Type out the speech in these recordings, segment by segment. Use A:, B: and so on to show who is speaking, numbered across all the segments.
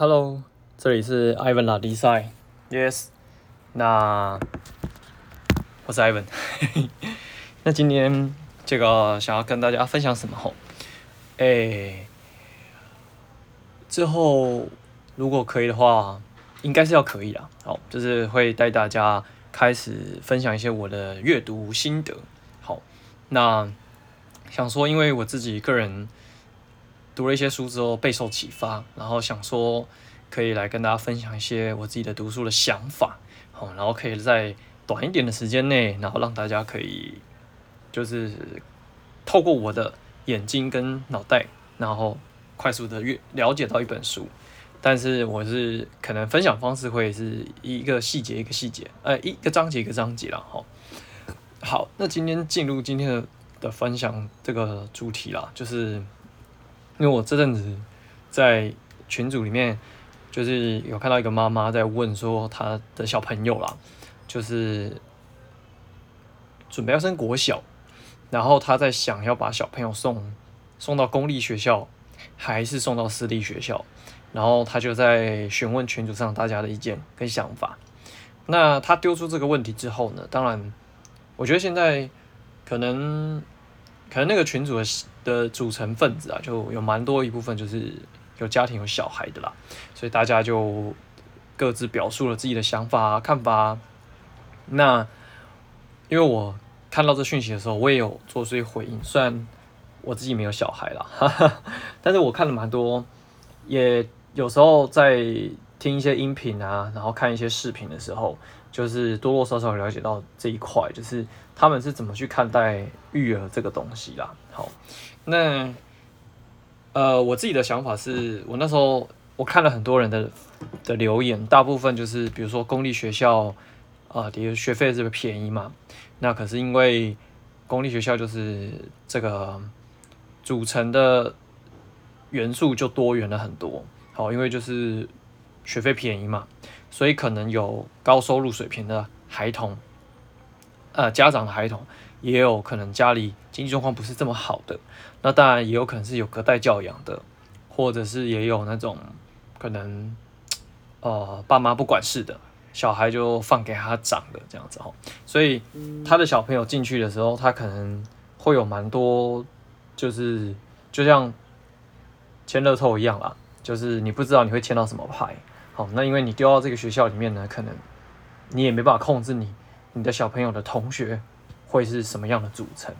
A: Hello，这里是 Ivan 拉迪赛，Yes，那我是 Ivan，那今天这个想要跟大家分享什么吼？诶，之后如果可以的话，应该是要可以啦。好，就是会带大家开始分享一些我的阅读心得。好，那想说，因为我自己个人。读了一些书之后备受启发，然后想说可以来跟大家分享一些我自己的读书的想法，好，然后可以在短一点的时间内，然后让大家可以就是透过我的眼睛跟脑袋，然后快速的阅了解到一本书，但是我是可能分享方式会是一个细节一个细节，呃，一个章节一个章节啦，好，好，那今天进入今天的的分享这个主题啦，就是。因为我这阵子在群组里面，就是有看到一个妈妈在问说，她的小朋友啦，就是准备要升国小，然后她在想要把小朋友送送到公立学校，还是送到私立学校，然后她就在询问群组上大家的意见跟想法。那她丢出这个问题之后呢，当然，我觉得现在可能。可能那个群组的的组成分子啊，就有蛮多一部分就是有家庭有小孩的啦，所以大家就各自表述了自己的想法啊、看法啊。那因为我看到这讯息的时候，我也有做出一些回应，虽然我自己没有小孩啦，哈哈，但是我看了蛮多，也有时候在听一些音频啊，然后看一些视频的时候，就是多多少少了解到这一块，就是。他们是怎么去看待育儿这个东西啦？好，那呃，我自己的想法是，我那时候我看了很多人的的留言，大部分就是比如说公立学校啊，的、呃、学费这个便宜嘛，那可是因为公立学校就是这个组成的元素就多元了很多，好，因为就是学费便宜嘛，所以可能有高收入水平的孩童。呃，家长的孩童也有可能家里经济状况不是这么好的，那当然也有可能是有隔代教养的，或者是也有那种可能呃爸妈不管事的，小孩就放给他长的这样子哈，所以他的小朋友进去的时候，他可能会有蛮多，就是就像签乐透一样啦，就是你不知道你会签到什么牌，好，那因为你丢到这个学校里面呢，可能你也没办法控制你。你的小朋友的同学会是什么样的组成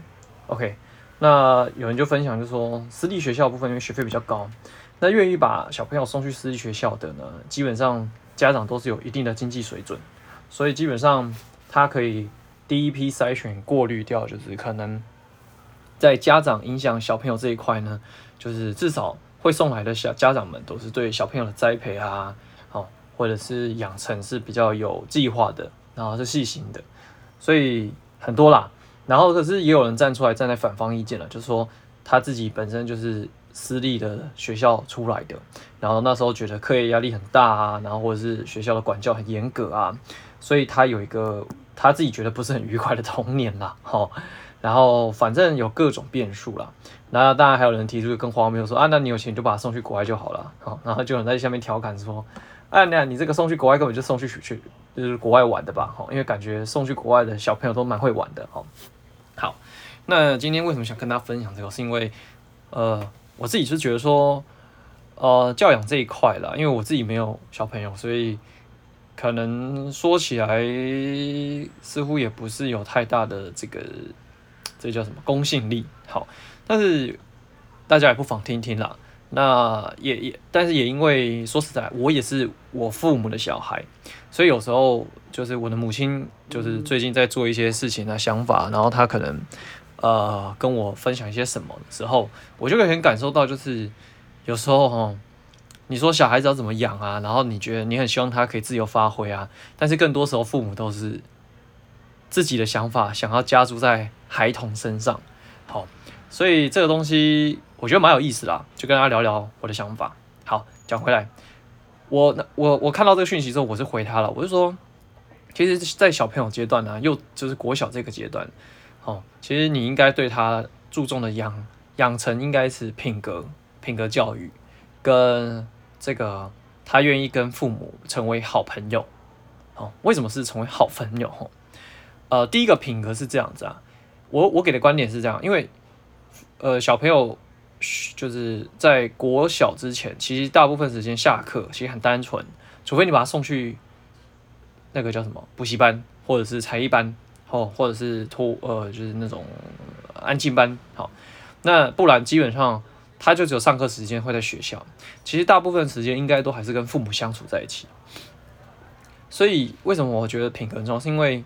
A: ？OK，那有人就分享，就说私立学校部分因为学费比较高，那愿意把小朋友送去私立学校的呢，基本上家长都是有一定的经济水准，所以基本上他可以第一批筛选过滤掉，就是可能在家长影响小朋友这一块呢，就是至少会送来的小家长们都是对小朋友的栽培啊，或者是养成是比较有计划的。然后是细心的，所以很多啦。然后可是也有人站出来站在反方意见了，就是说他自己本身就是私立的学校出来的，然后那时候觉得课业压力很大啊，然后或者是学校的管教很严格啊，所以他有一个他自己觉得不是很愉快的童年啦。哈，然后反正有各种变数啦。那当然还有人提出更荒谬说啊，那你有钱就把他送去国外就好了。好，然后就有人在下面调侃说。哎，那你这个送去国外根本就送去去就是国外玩的吧？哈，因为感觉送去国外的小朋友都蛮会玩的。哈，好，那今天为什么想跟大家分享这个？是因为呃，我自己是觉得说，呃，教养这一块啦，因为我自己没有小朋友，所以可能说起来似乎也不是有太大的这个这叫什么公信力。好，但是大家也不妨听听啦。那也也，但是也因为说实在，我也是我父母的小孩，所以有时候就是我的母亲，就是最近在做一些事情的想法，然后她可能呃跟我分享一些什么的时候，我就会很感受到，就是有时候哈，你说小孩子要怎么养啊，然后你觉得你很希望他可以自由发挥啊，但是更多时候父母都是自己的想法想要加注在孩童身上，好，所以这个东西。我觉得蛮有意思啦，就跟大家聊聊我的想法。好，讲回来，我我我看到这个讯息之后，我是回他了，我就说，其实，在小朋友阶段呢、又就是国小这个阶段，哦，其实你应该对他注重的养养成，应该是品格、品格教育，跟这个他愿意跟父母成为好朋友。哦，为什么是成为好朋友？哦，呃，第一个品格是这样子啊，我我给的观点是这样，因为呃，小朋友就是在国小之前，其实大部分时间下课其实很单纯，除非你把他送去那个叫什么补习班，或者是才艺班，哦，或者是托呃，就是那种安静班，好，那不然基本上他就只有上课时间会在学校，其实大部分时间应该都还是跟父母相处在一起。所以为什么我觉得品格很重要？是因为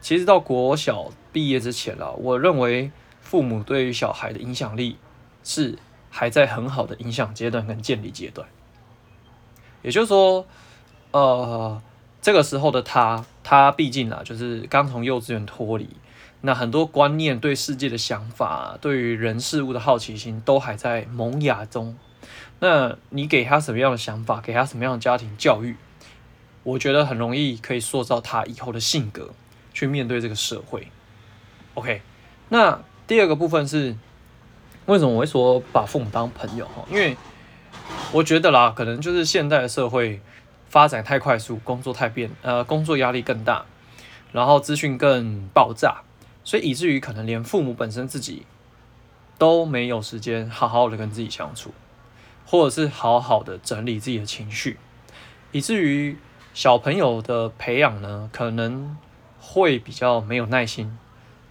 A: 其实到国小毕业之前了，我认为父母对于小孩的影响力是还在很好的影响阶段跟建立阶段。也就是说，呃，这个时候的他，他毕竟啊，就是刚从幼稚园脱离，那很多观念、对世界的想法、对于人事物的好奇心都还在萌芽中。那你给他什么样的想法？给他什么样的家庭教育？我觉得很容易可以塑造他以后的性格，去面对这个社会。OK，那第二个部分是为什么我会说把父母当朋友？哈，因为我觉得啦，可能就是现代的社会发展太快速，工作太变，呃，工作压力更大，然后资讯更爆炸，所以以至于可能连父母本身自己都没有时间好好的跟自己相处，或者是好好的整理自己的情绪，以至于。小朋友的培养呢，可能会比较没有耐心，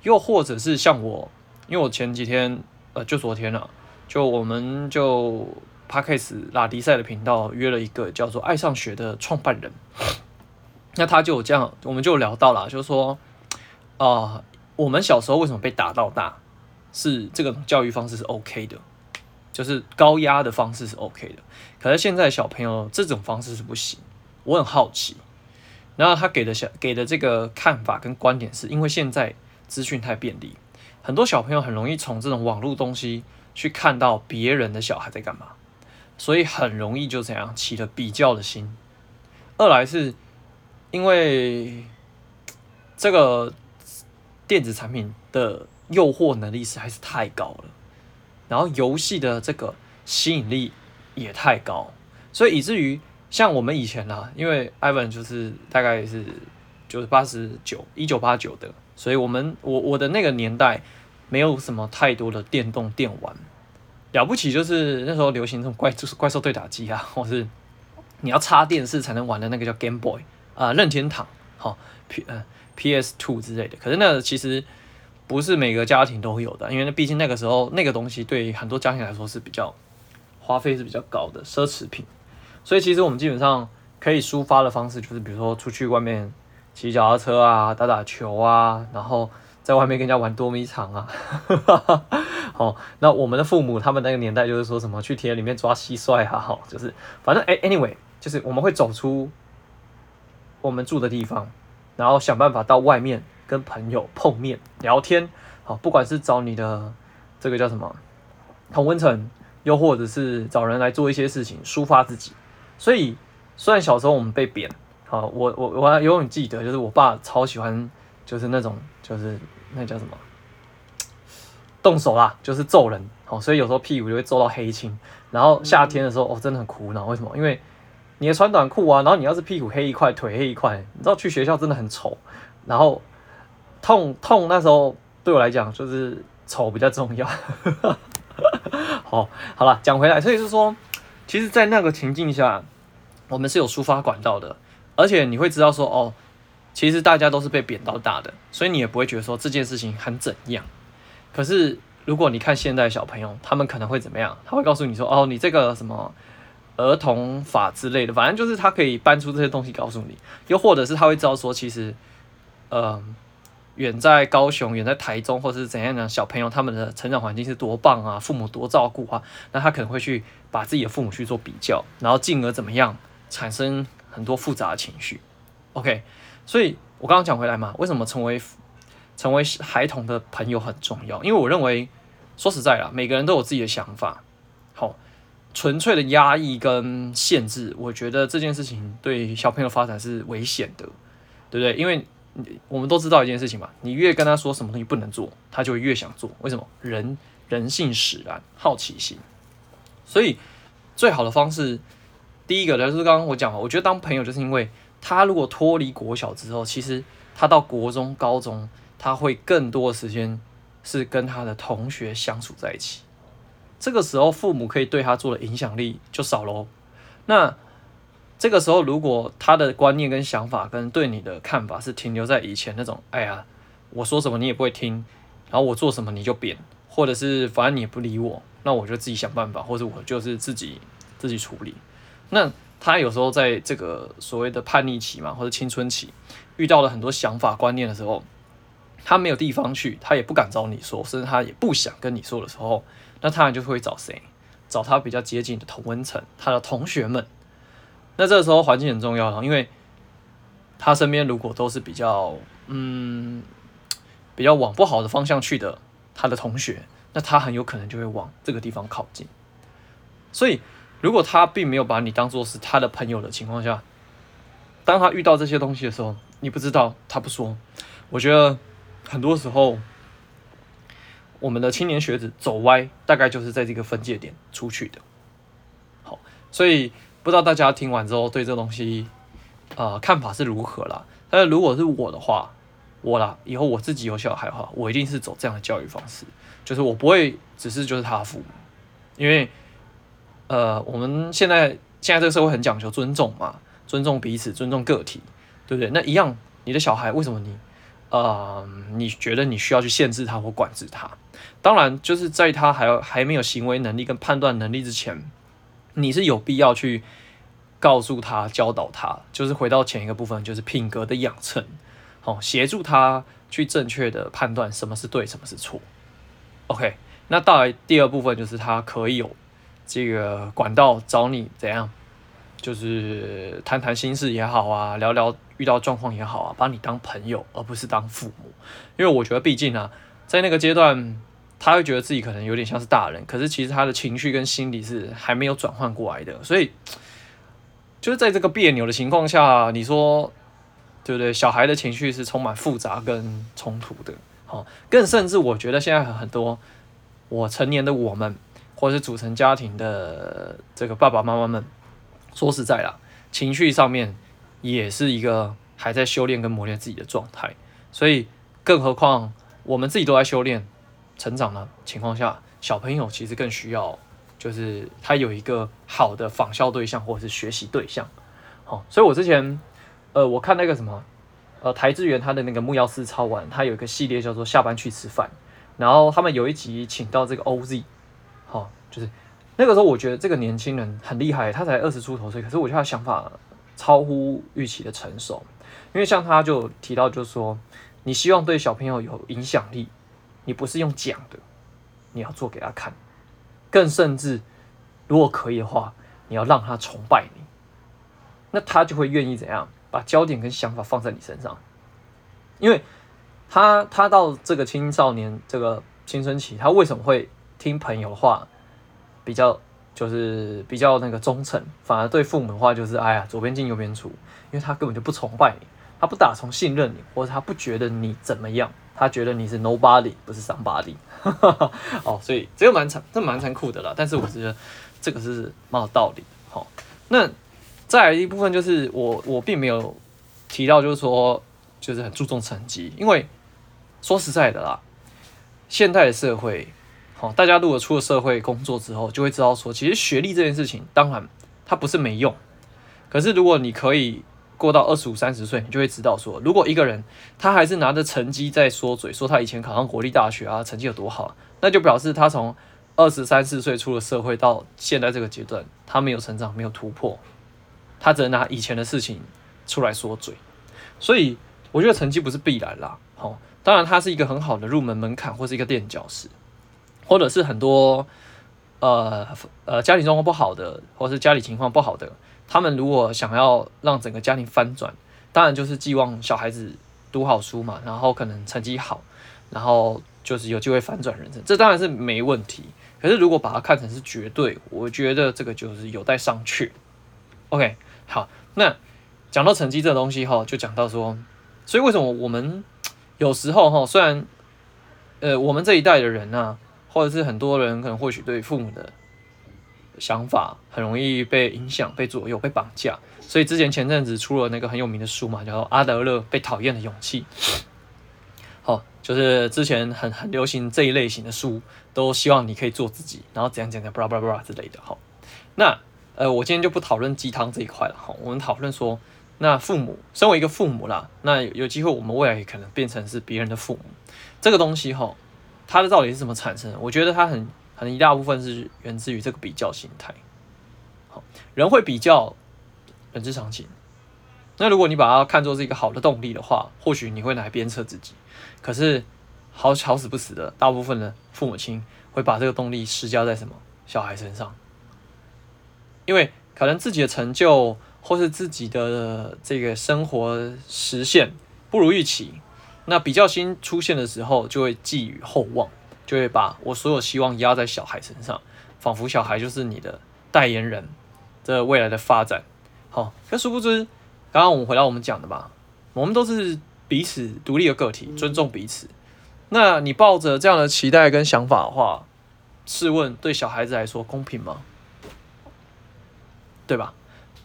A: 又或者是像我，因为我前几天，呃，就昨天了，就我们就 Podcast 拉迪赛的频道约了一个叫做爱上学的创办人，那他就有这样，我们就聊到了，就是说，啊、我们小时候为什么被打到大，是这个教育方式是 OK 的，就是高压的方式是 OK 的，可是现在小朋友这种方式是不行。我很好奇，然后他给的小给的这个看法跟观点是，因为现在资讯太便利，很多小朋友很容易从这种网络东西去看到别人的小孩在干嘛，所以很容易就这样起了比较的心。二来是因为这个电子产品的诱惑能力实在是太高了，然后游戏的这个吸引力也太高，所以以至于。像我们以前啊，因为 Ivan 就是大概是就是八十九一九八九的，所以我们我我的那个年代没有什么太多的电动电玩，了不起就是那时候流行这种怪就是怪兽对打机啊，或是你要插电视才能玩的那个叫 Game Boy 啊、任天堂好 P 呃 PS Two 之类的，可是那其实不是每个家庭都会有的，因为那毕竟那个时候那个东西对很多家庭来说是比较花费是比较高的奢侈品。所以其实我们基本上可以抒发的方式，就是比如说出去外面骑脚踏车啊，打打球啊，然后在外面跟人家玩捉迷藏啊。好，那我们的父母他们那个年代就是说什么去田里面抓蟋蟀啊，好，就是反正哎，anyway，就是我们会走出我们住的地方，然后想办法到外面跟朋友碰面聊天。好，不管是找你的这个叫什么同温层，又或者是找人来做一些事情抒发自己。所以，虽然小时候我们被贬扁，好，我我我还永远记得，就是我爸超喜欢，就是那种，就是那叫什么，动手啦，就是揍人，好，所以有时候屁股就会揍到黑青。然后夏天的时候，哦，真的很苦恼，为什么？因为你也穿短裤啊，然后你要是屁股黑一块，腿黑一块，你知道去学校真的很丑。然后痛痛那时候对我来讲，就是丑比较重要。好，好了，讲回来，所以是说。其实，在那个情境下，我们是有抒发管道的，而且你会知道说，哦，其实大家都是被贬到大的，所以你也不会觉得说这件事情很怎样。可是，如果你看现在小朋友，他们可能会怎么样？他会告诉你说，哦，你这个什么儿童法之类的，反正就是他可以搬出这些东西告诉你，又或者是他会知道说，其实，呃。远在高雄，远在台中，或者是怎样的小朋友，他们的成长环境是多棒啊，父母多照顾啊，那他可能会去把自己的父母去做比较，然后进而怎么样产生很多复杂的情绪。OK，所以我刚刚讲回来嘛，为什么成为成为孩童的朋友很重要？因为我认为，说实在啦，每个人都有自己的想法，好，纯粹的压抑跟限制，我觉得这件事情对小朋友发展是危险的，对不对？因为我们都知道一件事情嘛，你越跟他说什么东西不能做，他就越想做。为什么？人人性使然，好奇心。所以最好的方式，第一个就是刚刚我讲了，我觉得当朋友就是因为他如果脱离国小之后，其实他到国中、高中，他会更多的时间是跟他的同学相处在一起。这个时候，父母可以对他做的影响力就少喽。那这个时候，如果他的观念跟想法跟对你的看法是停留在以前那种，哎呀，我说什么你也不会听，然后我做什么你就扁，或者是反正你也不理我，那我就自己想办法，或者我就是自己自己处理。那他有时候在这个所谓的叛逆期嘛，或者青春期，遇到了很多想法观念的时候，他没有地方去，他也不敢找你说，甚至他也不想跟你说的时候。那他就会找谁？找他比较接近的同温层，他的同学们。那这个时候环境很重要，因为他身边如果都是比较嗯比较往不好的方向去的，他的同学，那他很有可能就会往这个地方靠近。所以，如果他并没有把你当做是他的朋友的情况下，当他遇到这些东西的时候，你不知道，他不说，我觉得很多时候。我们的青年学子走歪，大概就是在这个分界点出去的。好，所以不知道大家听完之后对这东西，呃，看法是如何啦？但是如果是我的话，我啦，以后我自己有小孩的话，我一定是走这样的教育方式，就是我不会只是就是他父母，因为，呃，我们现在现在这个社会很讲求尊重嘛，尊重彼此，尊重个体，对不对？那一样，你的小孩为什么你？呃，你觉得你需要去限制他或管制他？当然，就是在他还还没有行为能力跟判断能力之前，你是有必要去告诉他、教导他，就是回到前一个部分，就是品格的养成，好，协助他去正确的判断什么是对，什么是错。OK，那到来第二部分就是他可以有这个管道找你怎样，就是谈谈心事也好啊，聊聊。遇到状况也好啊，把你当朋友，而不是当父母。因为我觉得，毕竟啊，在那个阶段，他会觉得自己可能有点像是大人，可是其实他的情绪跟心理是还没有转换过来的。所以，就是在这个别扭的情况下，你说对不对？小孩的情绪是充满复杂跟冲突的。好，更甚至，我觉得现在很多我成年的我们，或者是组成家庭的这个爸爸妈妈们，说实在啦，情绪上面。也是一个还在修炼跟磨练自己的状态，所以更何况我们自己都在修炼、成长的情况下，小朋友其实更需要，就是他有一个好的仿效对象或者是学习对象。好，所以我之前呃，我看那个什么呃，台智源他的那个木曜四超玩，他有一个系列叫做下班去吃饭，然后他们有一集请到这个 OZ，好，就是那个时候我觉得这个年轻人很厉害，他才二十出头岁，可是我觉得他想法。超乎预期的成熟，因为像他就提到，就是说，你希望对小朋友有影响力，你不是用讲的，你要做给他看，更甚至，如果可以的话，你要让他崇拜你，那他就会愿意怎样，把焦点跟想法放在你身上，因为他他到这个青少年这个青春期，他为什么会听朋友的话比较？就是比较那个忠诚，反而对父母的话就是哎呀，左边进右边出，因为他根本就不崇拜你，他不打从信任你，或者他不觉得你怎么样，他觉得你是 nobody 不是 somebody，哦，所以这个蛮残，这蛮残酷的啦。但是我觉得这个是蛮有道理。好，那再来一部分就是我我并没有提到，就是说就是很注重成绩，因为说实在的啦，现代的社会。哦，大家如果出了社会工作之后，就会知道说，其实学历这件事情，当然它不是没用。可是如果你可以过到二十五、三十岁，你就会知道说，如果一个人他还是拿着成绩在说嘴，说他以前考上国立大学啊，成绩有多好，那就表示他从二十三四岁出了社会到现在这个阶段，他没有成长，没有突破，他只能拿以前的事情出来说嘴。所以我觉得成绩不是必然啦。好，当然它是一个很好的入门门槛，或是一个垫脚石。或者是很多呃呃家庭状况不好的，或是家里情况不好的，他们如果想要让整个家庭翻转，当然就是寄望小孩子读好书嘛，然后可能成绩好，然后就是有机会反转人生，这当然是没问题。可是如果把它看成是绝对，我觉得这个就是有待商榷。OK，好，那讲到成绩这个东西哈，就讲到说，所以为什么我们有时候哈，虽然呃我们这一代的人呢、啊。或者是很多人可能或许对父母的想法很容易被影响、被左右、被绑架。所以之前前阵子出了那个很有名的书嘛，叫做《阿德勒被讨厌的勇气》。好，就是之前很很流行这一类型的书，都希望你可以做自己，然后怎样怎样，巴拉巴拉巴拉之类的。好，那呃，我今天就不讨论鸡汤这一块了。好，我们讨论说，那父母身为一个父母啦，那有机会我们未来也可能变成是别人的父母。这个东西哈，它的到底是怎么产生的？我觉得它很很一大部分是源自于这个比较心态。好，人会比较，人之常情。那如果你把它看作是一个好的动力的话，或许你会来鞭策自己。可是好好死不死的，大部分的父母亲会把这个动力施加在什么小孩身上？因为可能自己的成就或是自己的这个生活实现不如预期，那比较心出现的时候，就会寄予厚望，就会把我所有希望压在小孩身上，仿佛小孩就是你的代言人，这未来的发展。好，可殊不知。刚刚我们回到我们讲的吧，我们都是彼此独立的个体，尊重彼此。那你抱着这样的期待跟想法的话，试问对小孩子来说公平吗？对吧？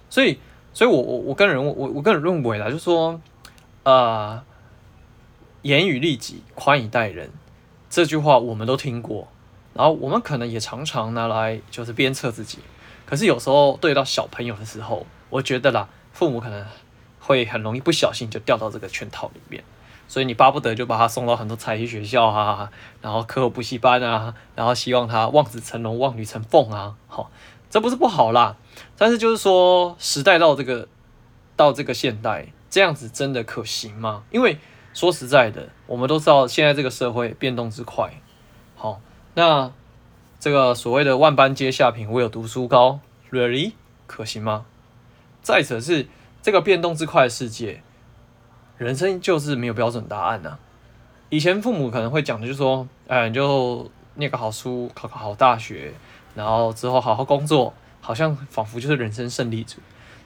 A: 所以，所以我我我个人我我个人认为啦，就是说，呃，严于律己，宽以待人，这句话我们都听过，然后我们可能也常常拿来就是鞭策自己。可是有时候对到小朋友的时候，我觉得啦。父母可能会很容易不小心就掉到这个圈套里面，所以你巴不得就把他送到很多才艺学校啊，然后课后补习班啊，然后希望他望子成龙、望女成凤啊。好，这不是不好啦，但是就是说时代到这个到这个现代，这样子真的可行吗？因为说实在的，我们都知道现在这个社会变动之快。好，那这个所谓的万般皆下品，唯有读书高，really 可行吗？再者是这个变动之快的世界，人生就是没有标准答案呐、以前父母可能会讲的就是说，哎，你就念个好书，考个好大学，然后之后好好工作，好像仿佛就是人生胜利组。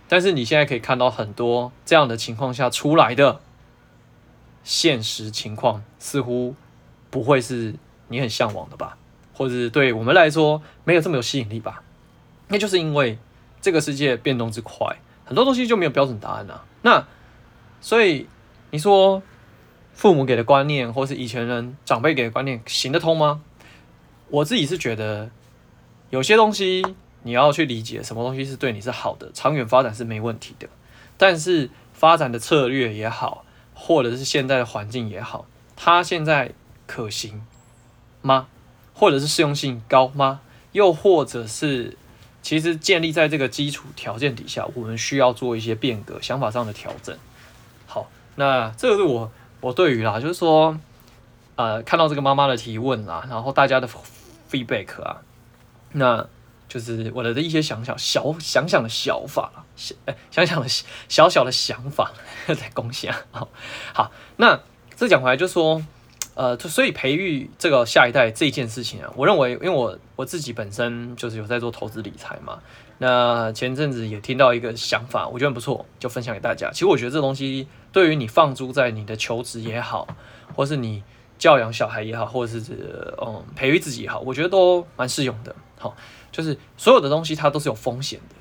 A: 但是你现在可以看到很多这样的情况下出来的现实情况，似乎不会是你很向往的吧？或者是对我们来说没有这么有吸引力吧？那就是因为这个世界变动之快。很多东西就没有标准答案啊。那所以你说父母给的观念，或是以前人长辈给的观念行得通吗？我自己是觉得有些东西你要去理解，什么东西是对你是好的，长远发展是没问题的。但是发展的策略也好，或者是现在的环境也好，它现在可行吗？或者是适用性高吗？又或者是？其实建立在这个基础条件底下，我们需要做一些变革，想法上的调整。好，那这个是我我对于啦，就是说，呃，看到这个妈妈的提问啦，然后大家的 feedback 啊，那就是我的一些想想小想想的小法了想哎想想的小小的想法 在贡献。好，好，那这讲回来就说。呃，就所以培育这个下一代这件事情啊，我认为，因为我我自己本身就是有在做投资理财嘛，那前阵子也听到一个想法，我觉得很不错，就分享给大家。其实我觉得这东西对于你放租在你的求职也好，或是你教养小孩也好，或者是嗯培育自己也好，我觉得都蛮适用的。好，就是所有的东西它都是有风险的，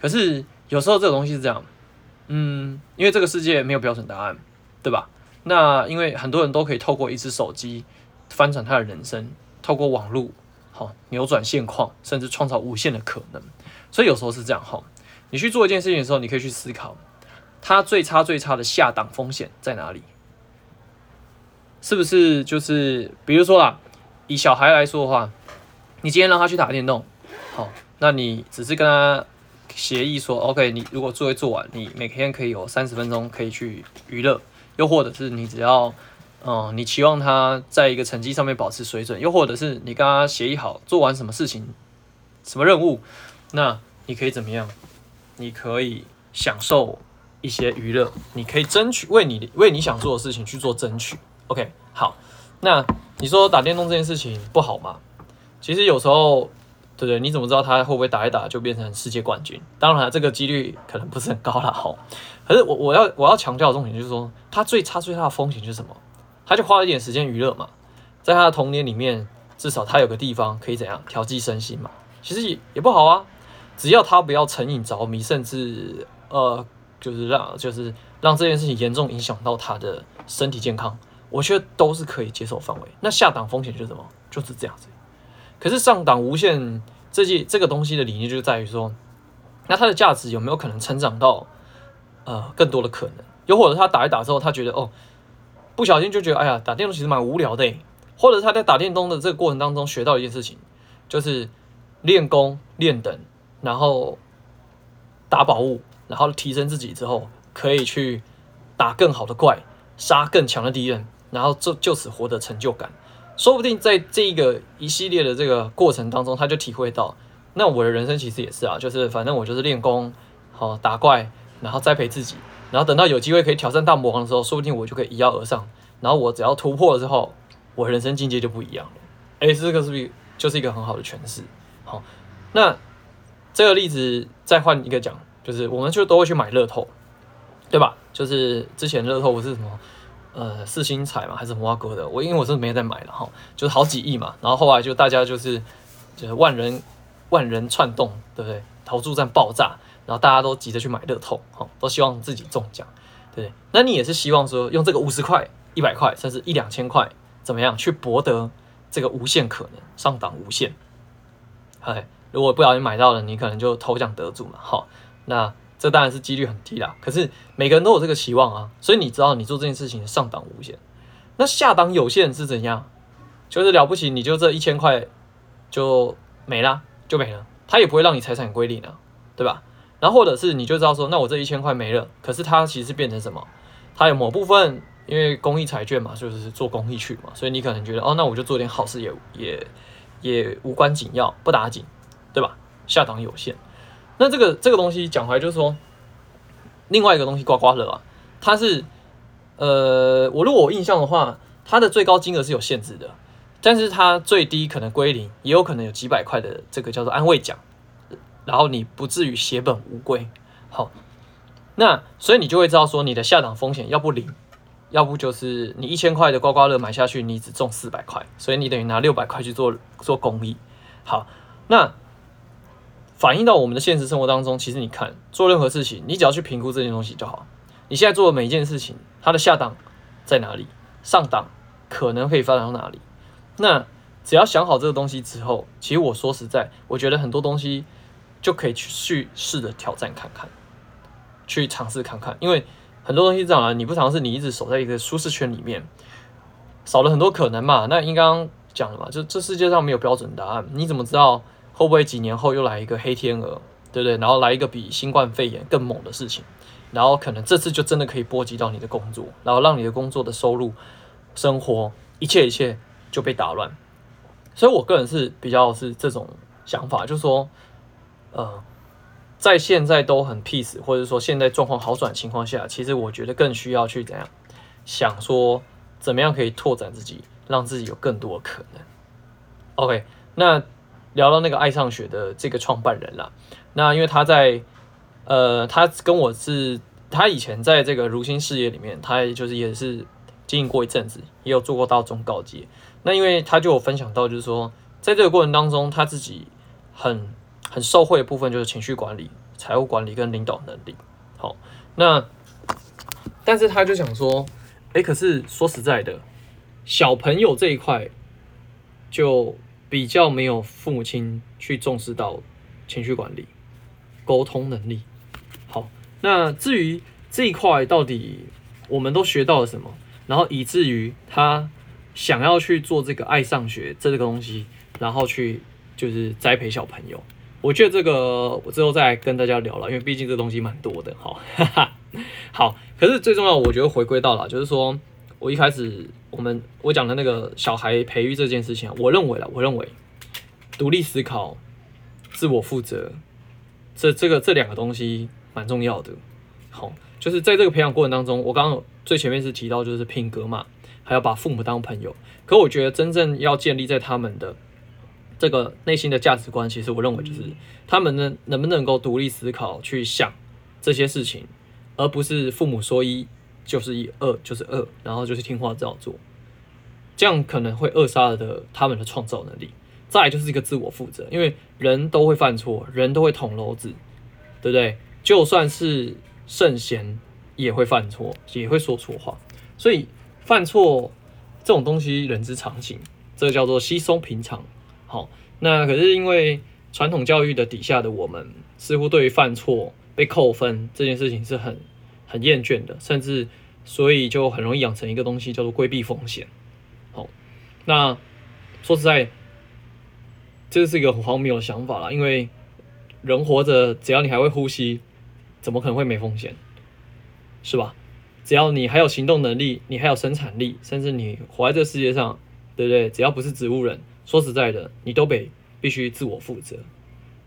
A: 可是有时候这个东西是这样，嗯，因为这个世界没有标准答案，对吧？那因为很多人都可以透过一支手机翻转他的人生，透过网络好扭转现况，甚至创造无限的可能。所以有时候是这样哈，你去做一件事情的时候，你可以去思考，它最差最差的下档风险在哪里？是不是就是比如说啦，以小孩来说的话，你今天让他去打电动，好，那你只是跟他协议说，OK，你如果作业做完，你每天可以有三十分钟可以去娱乐。又或者是你只要，嗯，你期望他在一个成绩上面保持水准，又或者是你跟他协议好做完什么事情、什么任务，那你可以怎么样？你可以享受一些娱乐，你可以争取为你为你想做的事情去做争取。OK，好，那你说打电动这件事情不好吗？其实有时候，对不对？你怎么知道他会不会打一打就变成世界冠军？当然，这个几率可能不是很高了，吼。可是我我要我要强调的重点就是说，他最差最大的风险就是什么？他就花了一点时间娱乐嘛，在他的童年里面，至少他有个地方可以怎样调剂身心嘛。其实也也不好啊。只要他不要成瘾着迷，甚至呃，就是让就是让这件事情严重影响到他的身体健康，我觉得都是可以接受范围。那下档风险就是什么？就是这样子。可是上档无限这件这个东西的理念就在于说，那它的价值有没有可能成长到呃更多的可能？又或者他打一打之后，他觉得哦，不小心就觉得哎呀，打电动其实蛮无聊的，或者他在打电动的这个过程当中学到一件事情，就是练功练等。然后打宝物，然后提升自己之后，可以去打更好的怪，杀更强的敌人，然后就就此获得成就感。说不定在这个一系列的这个过程当中，他就体会到，那我的人生其实也是啊，就是反正我就是练功，好打怪，然后栽培自己，然后等到有机会可以挑战大魔王的时候，说不定我就可以一跃而上。然后我只要突破了之后，我人生境界就不一样了。哎，这个是不是就是一个很好的诠释？好，那。这个例子再换一个讲，就是我们就都会去买乐透，对吧？就是之前乐透不是什么呃四星彩嘛，还是什么挖哥的？我因为我是没有在买了哈，就是好几亿嘛。然后后来就大家就是就是万人万人窜动，对不对？投注站爆炸，然后大家都急着去买乐透，哈，都希望自己中奖，对不对？那你也是希望说用这个五十块、一百块，甚至一两千块，怎么样去博得这个无限可能，上档无限，嗨。如果不小心买到了，你可能就头奖得主嘛。好，那这当然是几率很低啦。可是每个人都有这个期望啊，所以你知道你做这件事情上档无限，那下档有限是怎样？就是了不起，你就这一千块就没了，就没了，他也不会让你财产归零啊，对吧？然后或者是你就知道说，那我这一千块没了，可是它其实变成什么？它有某部分因为公益彩券嘛，就是做公益去嘛，所以你可能觉得哦，那我就做点好事也也也无关紧要，不打紧。对吧？下档有限，那这个这个东西讲回来就是说，另外一个东西刮刮乐啊，它是呃，我如果我印象的话，它的最高金额是有限制的，但是它最低可能归零，也有可能有几百块的这个叫做安慰奖，然后你不至于血本无归。好，那所以你就会知道说，你的下档风险要不零，要不就是你一千块的刮刮乐买下去，你只中四百块，所以你等于拿六百块去做做公益。好，那。反映到我们的现实生活当中，其实你看做任何事情，你只要去评估这件东西就好。你现在做的每一件事情，它的下档在哪里，上档可能可以发展到哪里？那只要想好这个东西之后，其实我说实在，我觉得很多东西就可以去去试着挑战看看，去尝试看看。因为很多东西这样啊，你不尝试，你一直守在一个舒适圈里面，少了很多可能嘛。那应刚刚讲了嘛，就这世界上没有标准答案，你怎么知道？会不会几年后又来一个黑天鹅，对不对？然后来一个比新冠肺炎更猛的事情，然后可能这次就真的可以波及到你的工作，然后让你的工作的收入、生活一切一切就被打乱。所以我个人是比较是这种想法，就是说，呃，在现在都很 peace，或者说现在状况好转情况下，其实我觉得更需要去怎样想说，怎么样可以拓展自己，让自己有更多的可能。OK，那。聊到那个爱上学的这个创办人了，那因为他在，呃，他跟我是，他以前在这个如新事业里面，他就是也是经营过一阵子，也有做过到中高阶。那因为他就有分享到，就是说，在这个过程当中，他自己很很受惠的部分就是情绪管理、财务管理跟领导能力。好，那但是他就想说，哎，可是说实在的，小朋友这一块就。比较没有父母亲去重视到情绪管理、沟通能力。好，那至于这一块到底我们都学到了什么，然后以至于他想要去做这个爱上学这个东西，然后去就是栽培小朋友。我觉得这个我之后再跟大家聊了，因为毕竟这东西蛮多的。好，哈哈，好，可是最重要，我觉得回归到了，就是说。我一开始我们我讲的那个小孩培育这件事情，我认为啦，我认为独立思考、自我负责，这这个这两个东西蛮重要的。好，就是在这个培养过程当中，我刚刚最前面是提到就是品格嘛，还要把父母当朋友。可我觉得真正要建立在他们的这个内心的价值观，其实我认为就是他们能能不能够独立思考去想这些事情，而不是父母说一。就是一二就是二，然后就是听话照做，这样可能会扼杀了的他们的创造能力。再就是一个自我负责，因为人都会犯错，人都会捅娄子，对不对？就算是圣贤也会犯错，也会说错话，所以犯错这种东西人之常情，这叫做稀松平常。好，那可是因为传统教育的底下的我们，似乎对于犯错被扣分这件事情是很很厌倦的，甚至所以就很容易养成一个东西叫做规避风险。好，那说实在，这是一个很荒谬的想法啦，因为人活着，只要你还会呼吸，怎么可能会没风险？是吧？只要你还有行动能力，你还有生产力，甚至你活在这世界上，对不对？只要不是植物人，说实在的，你都得必须自我负责。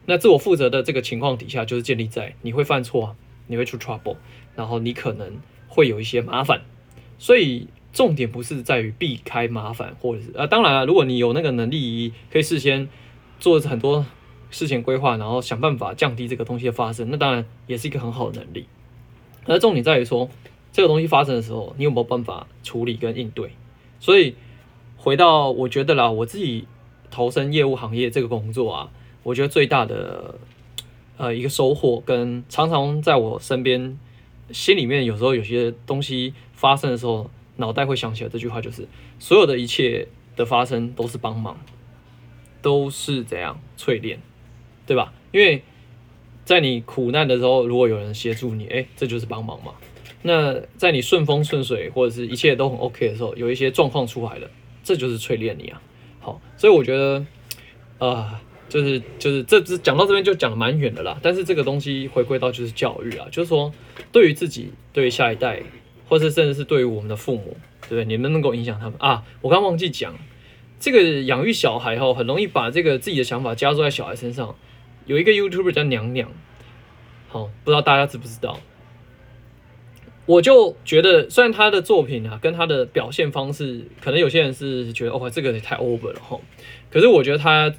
A: 那自我负责的这个情况底下，就是建立在你会犯错，你会出 trouble，然后你可能会有一些麻烦。所以重点不是在于避开麻烦，或者是啊，当然了，如果你有那个能力，可以事先做很多事情规划，然后想办法降低这个东西的发生，那当然也是一个很好的能力。而重点在于说，这个东西发生的时候，你有没有办法处理跟应对？所以回到我觉得啦，我自己投身业务行业这个工作啊，我觉得最大的呃一个收获，跟常常在我身边心里面有时候有些东西发生的时候，脑袋会想起来这句话，就是所有的一切的发生都是帮忙，都是怎样淬炼，对吧？因为在你苦难的时候，如果有人协助你，哎，这就是帮忙嘛。那在你顺风顺水或者是一切都很 OK 的时候，有一些状况出来了，这就是淬炼你啊。好，所以我觉得，啊、呃，就是就是这只讲到这边就讲得蛮远的啦。但是这个东西回归到就是教育啊，就是说对于自己、对于下一代，或是甚至是对于我们的父母，对不对？你们能够影响他们啊？我刚忘记讲，这个养育小孩后很容易把这个自己的想法加注在小孩身上。有一个 YouTuber 叫娘娘，好，不知道大家知不知道？我就觉得，虽然他的作品啊，跟他的表现方式，可能有些人是觉得，哦，这个也太 over 了哈。可是我觉得他，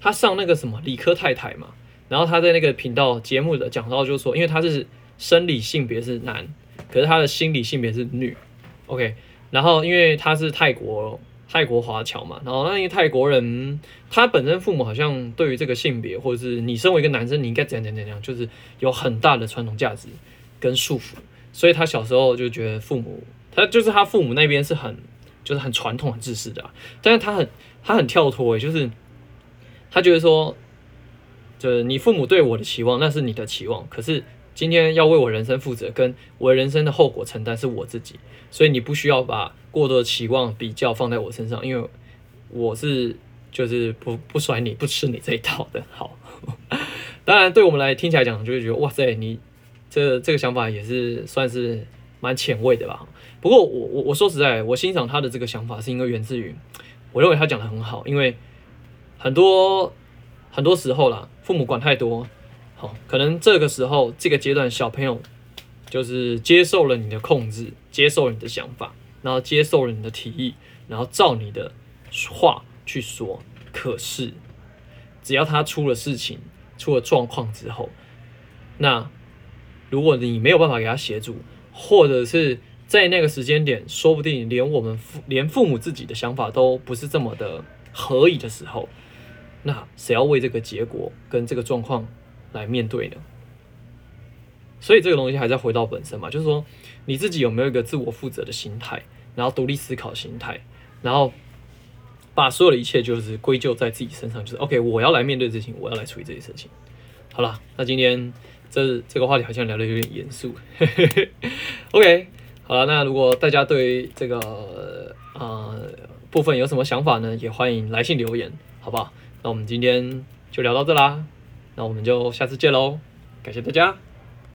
A: 他上那个什么理科太太嘛，然后他在那个频道节目的讲到，就是说，因为他是生理性别是男，可是他的心理性别是女，OK，然后因为他是泰国。泰国华侨嘛，然后那因泰国人，他本身父母好像对于这个性别，或者是你身为一个男生，你应该怎样怎样怎样，就是有很大的传统价值跟束缚，所以他小时候就觉得父母，他就是他父母那边是很就是很传统很自私的，但是他很他很跳脱诶，就是他觉得说，就是你父母对我的期望那是你的期望，可是。今天要为我人生负责，跟我人生的后果承担是我自己，所以你不需要把过多的期望比较放在我身上，因为我是就是不不甩你不吃你这一套的。好，当然对我们来听起来讲，就会觉得哇塞，你这这个想法也是算是蛮前卫的吧。不过我我我说实在，我欣赏他的这个想法，是因为源自于我认为他讲的很好，因为很多很多时候啦，父母管太多。好，可能这个时候这个阶段小朋友就是接受了你的控制，接受了你的想法，然后接受了你的提议，然后照你的话去说。可是只要他出了事情，出了状况之后，那如果你没有办法给他协助，或者是在那个时间点，说不定连我们父连父母自己的想法都不是这么的合宜的时候，那谁要为这个结果跟这个状况来面对呢，所以这个东西还是要回到本身嘛，就是说你自己有没有一个自我负责的心态，然后独立思考心态，然后把所有的一切就是归咎在自己身上，就是 OK，我要来面对事情，我要来处理这些事情。好了，那今天这这个话题好像聊得有点严肃，OK，好了，那如果大家对这个呃部分有什么想法呢，也欢迎来信留言，好不好？那我们今天就聊到这啦。那我们就下次见喽，感谢大家。